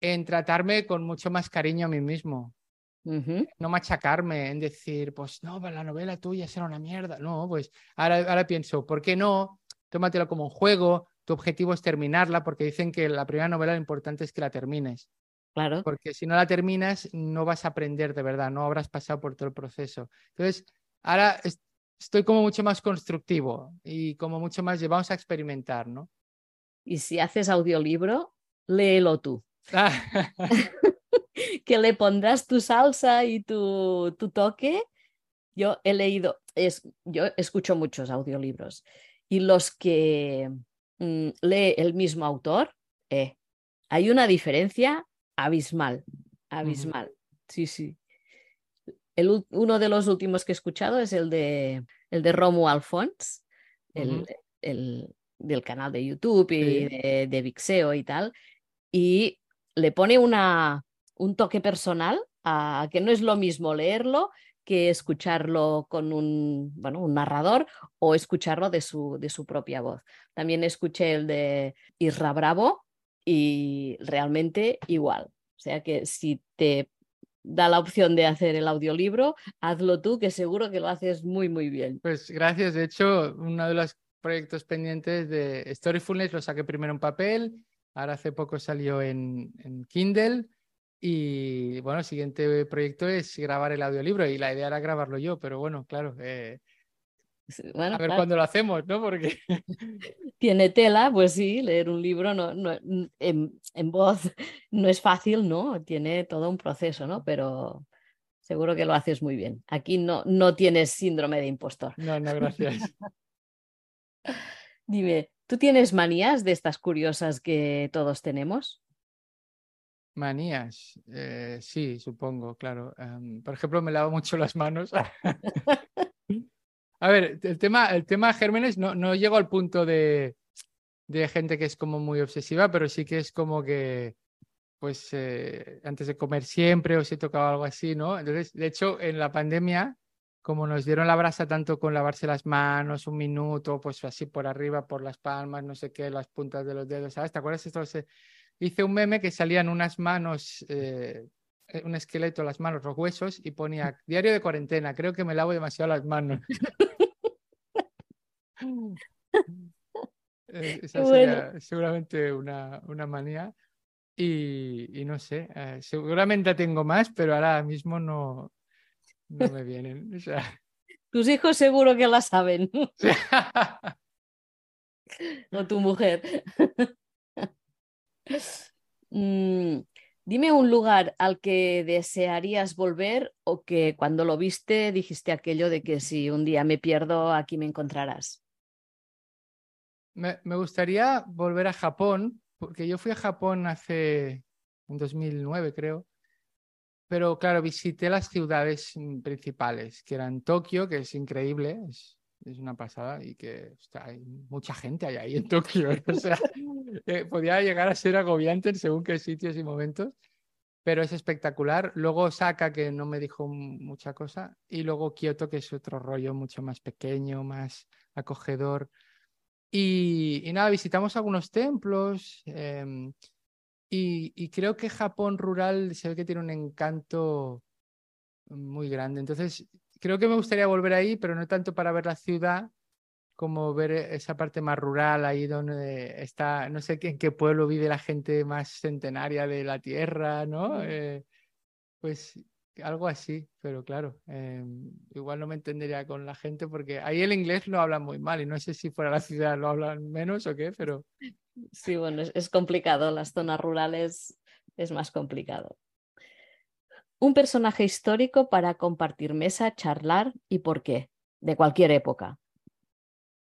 en tratarme con mucho más cariño a mí mismo. No machacarme en decir, pues no, pues la novela tuya será una mierda. No, pues ahora, ahora pienso, ¿por qué no? Tómatelo como un juego, tu objetivo es terminarla, porque dicen que la primera novela lo importante es que la termines. Claro. Porque si no la terminas, no vas a aprender de verdad, no habrás pasado por todo el proceso. Entonces, ahora estoy como mucho más constructivo y como mucho más llevamos a experimentar, ¿no? Y si haces audiolibro, léelo tú. que le pondrás tu salsa y tu, tu toque. Yo he leído, es, yo escucho muchos audiolibros y los que mm, lee el mismo autor, eh, hay una diferencia abismal, abismal. Sí, sí uno de los últimos que he escuchado es el de, el de Romu Alfons, el, del canal de YouTube y de, de, Vixeo y tal, y le pone una, un toque personal a que no es lo mismo leerlo que escucharlo con un, bueno, un narrador o escucharlo de su, de su propia voz. También escuché el de Isra Bravo y realmente igual. O sea que si te da la opción de hacer el audiolibro, hazlo tú, que seguro que lo haces muy, muy bien. Pues gracias. De hecho, uno de los proyectos pendientes de Storyfulness lo saqué primero en papel, ahora hace poco salió en, Kindle. Y bueno, el siguiente proyecto es grabar el audiolibro y la idea era grabarlo yo, pero bueno, claro, eh, a ver cuándo lo hacemos, ¿no? Porque... Tiene tela, pues sí, leer un libro no, no en, en, voz no es fácil, ¿no? Tiene todo un proceso, ¿no? Pero seguro que lo haces muy bien. Aquí no, no tienes síndrome de impostor. No, no, gracias. Dime, ¿tú tienes manías de estas curiosas que todos tenemos? Manías, eh, sí, supongo, claro. Em, por ejemplo, me lavo mucho las manos. A ver, el tema, el tema gérmenes no, no llego al punto de, de gente que es como muy obsesiva, pero sí que es como que, pues, eh, antes de comer siempre o si tocaba algo así, ¿no? Entonces, de hecho, en la pandemia, como nos dieron la brasa tanto con lavarse las manos un minuto, pues así por arriba, por las palmas, no sé qué, las puntas de los dedos, ¿sabes? ¿Te acuerdas esto? Hice un meme que salían unas manos eh, un esqueleto, las manos, los huesos y ponía diario de cuarentena. Creo que me lavo demasiado las manos. Eh, esa sería seguramente una, una manía. Y, y, no sé, eh, seguramente tengo más, pero ahora mismo no, no me vienen. O sea... Tus hijos seguro que la saben. o tu mujer. mm, Dime un lugar al que desearías volver o que cuando lo viste dijiste aquello de que si un día me pierdo, aquí me encontrarás. Me, gustaría volver a Japón, porque yo fui a Japón hace, en 2009 creo, pero claro, visité las ciudades principales, que eran Tokio, que es increíble, es, una pasada y que hay mucha gente ahí en Tokio. o sea, eh, podía llegar a ser agobiante en según qué sitios y momentos. pero es espectacular. Luego Osaka, que no me dijo mucha cosa, y luego Kioto, que es otro rollo mucho más pequeño, más acogedor. Y, nada, visitamos algunos templos em, y, creo que Japón rural se ve que tiene un encanto muy grande. Entonces, creo que me gustaría volver ahí, pero no tanto para ver la ciudad, como ver esa parte más rural, ahí donde está, no sé en qué pueblo vive la gente más centenaria de la tierra, ¿no? Eh, pues algo así, pero claro, em, igual no me entendería con la gente porque ahí el inglés lo hablan muy mal y no sé si fuera la ciudad lo hablan menos o qué, pero... Sí, bueno, es, complicado, las zonas rurales es más complicado. Un personaje histórico para compartir mesa, charlar y por qué, de cualquier época.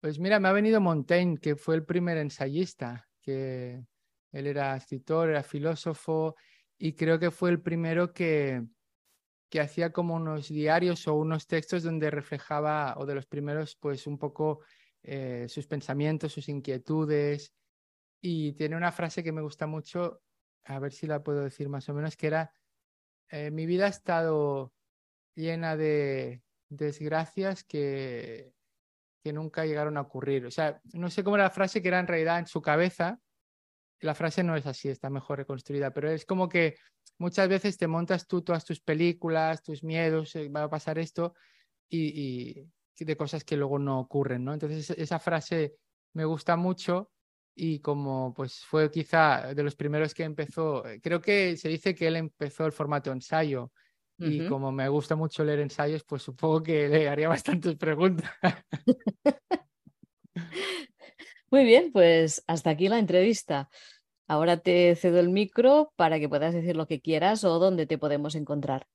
Pues mira, me ha venido Montaigne, que fue el primer ensayista, que él era escritor, era filósofo y creo que fue el primero que, que hacía como unos diarios o unos textos donde reflejaba, o de los primeros, pues un poco eh, sus pensamientos, sus inquietudes. Y tiene una frase que me gusta mucho, a ver si la puedo decir más o menos, que era, eh, mi vida ha estado llena de desgracias que que nunca llegaron a ocurrir. O sea, no sé cómo era la frase que era en realidad en su cabeza. La frase no es así, está mejor reconstruida, pero es como que muchas veces te montas tú todas tus películas, tus miedos, eh, va a pasar esto, y, de cosas que luego no ocurren, ¿no? Entonces esa frase me gusta mucho y como pues fue quizá de los primeros que empezó, creo que se dice que él empezó el formato ensayo y como me gusta mucho leer ensayos, pues supongo que le haría bastantes preguntas. Muy bien, pues hasta aquí la entrevista. Ahora te cedo el micro para que puedas decir lo que quieras o dónde te podemos encontrar.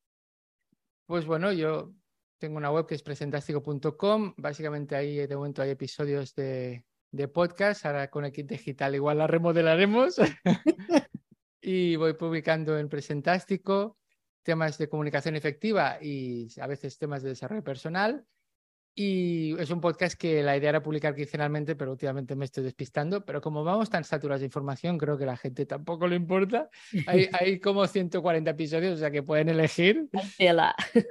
Pues bueno, yo tengo una web que es presentástico.com. Básicamente ahí de momento hay episodios de, de podcast. Ahora con el kit digital igual la remodelaremos. y voy publicando en Presentástico temas de comunicación efectiva y a veces temas de desarrollo personal. Y es un podcast que la idea era publicar quincenalmente, pero últimamente me estoy despistando. Pero como vamos tan saturados de información, creo que a la gente tampoco le importa. Hay, hay como 140 episodios, o sea que pueden elegir.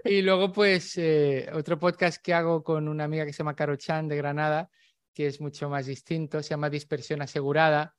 Y luego, pues, eh, otro podcast que hago con una amiga que se llama Caro Chan de Granada, que es mucho más distinto, se llama Dispersión Asegurada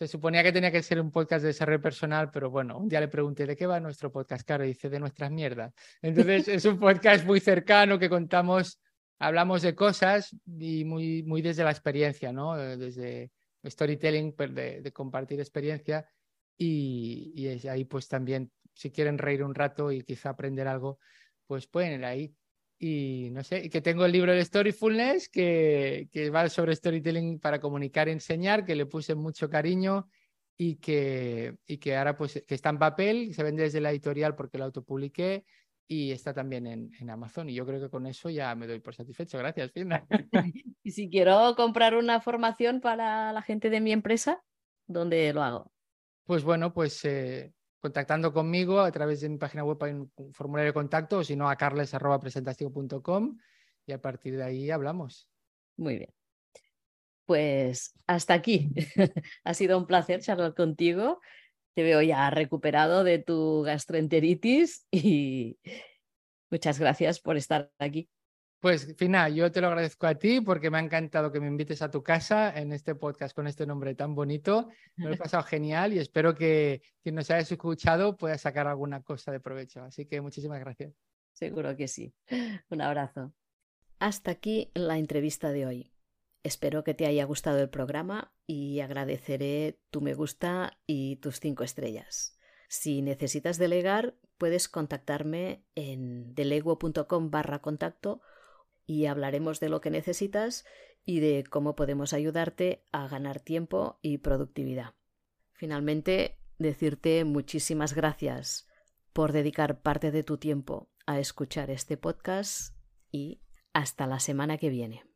se suponía que tenía que ser un podcast de desarrollo personal, pero bueno, un día le pregunté de qué va nuestro podcast, claro, y dice de nuestras mierdas. Entonces es un podcast muy cercano que contamos, hablamos de cosas y muy, muy desde la experiencia, ¿no? Eh, desde storytelling, pues, de, compartir experiencia y, y ahí pues también, si quieren reír un rato y quizá aprender algo, pues pueden ir ahí y no sé, que tengo el libro de Storyfulness que, que va sobre storytelling para comunicar y enseñar, que le puse mucho cariño y que, y que ahora pues que está en papel, se vende desde la editorial porque lo autopubliqué y está también en, en, Amazon. Y yo creo que con eso ya me doy por satisfecho. Gracias, Finda. y si quiero comprar una formación para la gente de mi empresa, ¿dónde lo hago? Pues bueno, pues eh, contactando conmigo a través de mi página web hay un formulario de contacto o si no a carles.presentastico.com y a partir de ahí hablamos. Muy bien. Pues hasta aquí. ha sido un placer charlar contigo. Te veo ya recuperado de tu gastroenteritis y muchas gracias por estar aquí. Pues Fina, yo te lo agradezco a ti porque me ha encantado que me invites a tu casa en este podcast con este nombre tan bonito. Me lo he pasado genial y espero que quien nos haya escuchado pueda sacar alguna cosa de provecho. Así que muchísimas gracias. Seguro que sí. Un abrazo. Hasta aquí la entrevista de hoy. Espero que te haya gustado el programa y agradeceré tu me gusta y tus cinco estrellas. Si necesitas delegar, puedes contactarme en deleguo.com barra contacto y hablaremos de lo que necesitas y de cómo podemos ayudarte a ganar tiempo y productividad. Finalmente, decirte muchísimas gracias por dedicar parte de tu tiempo a escuchar este podcast y hasta la semana que viene.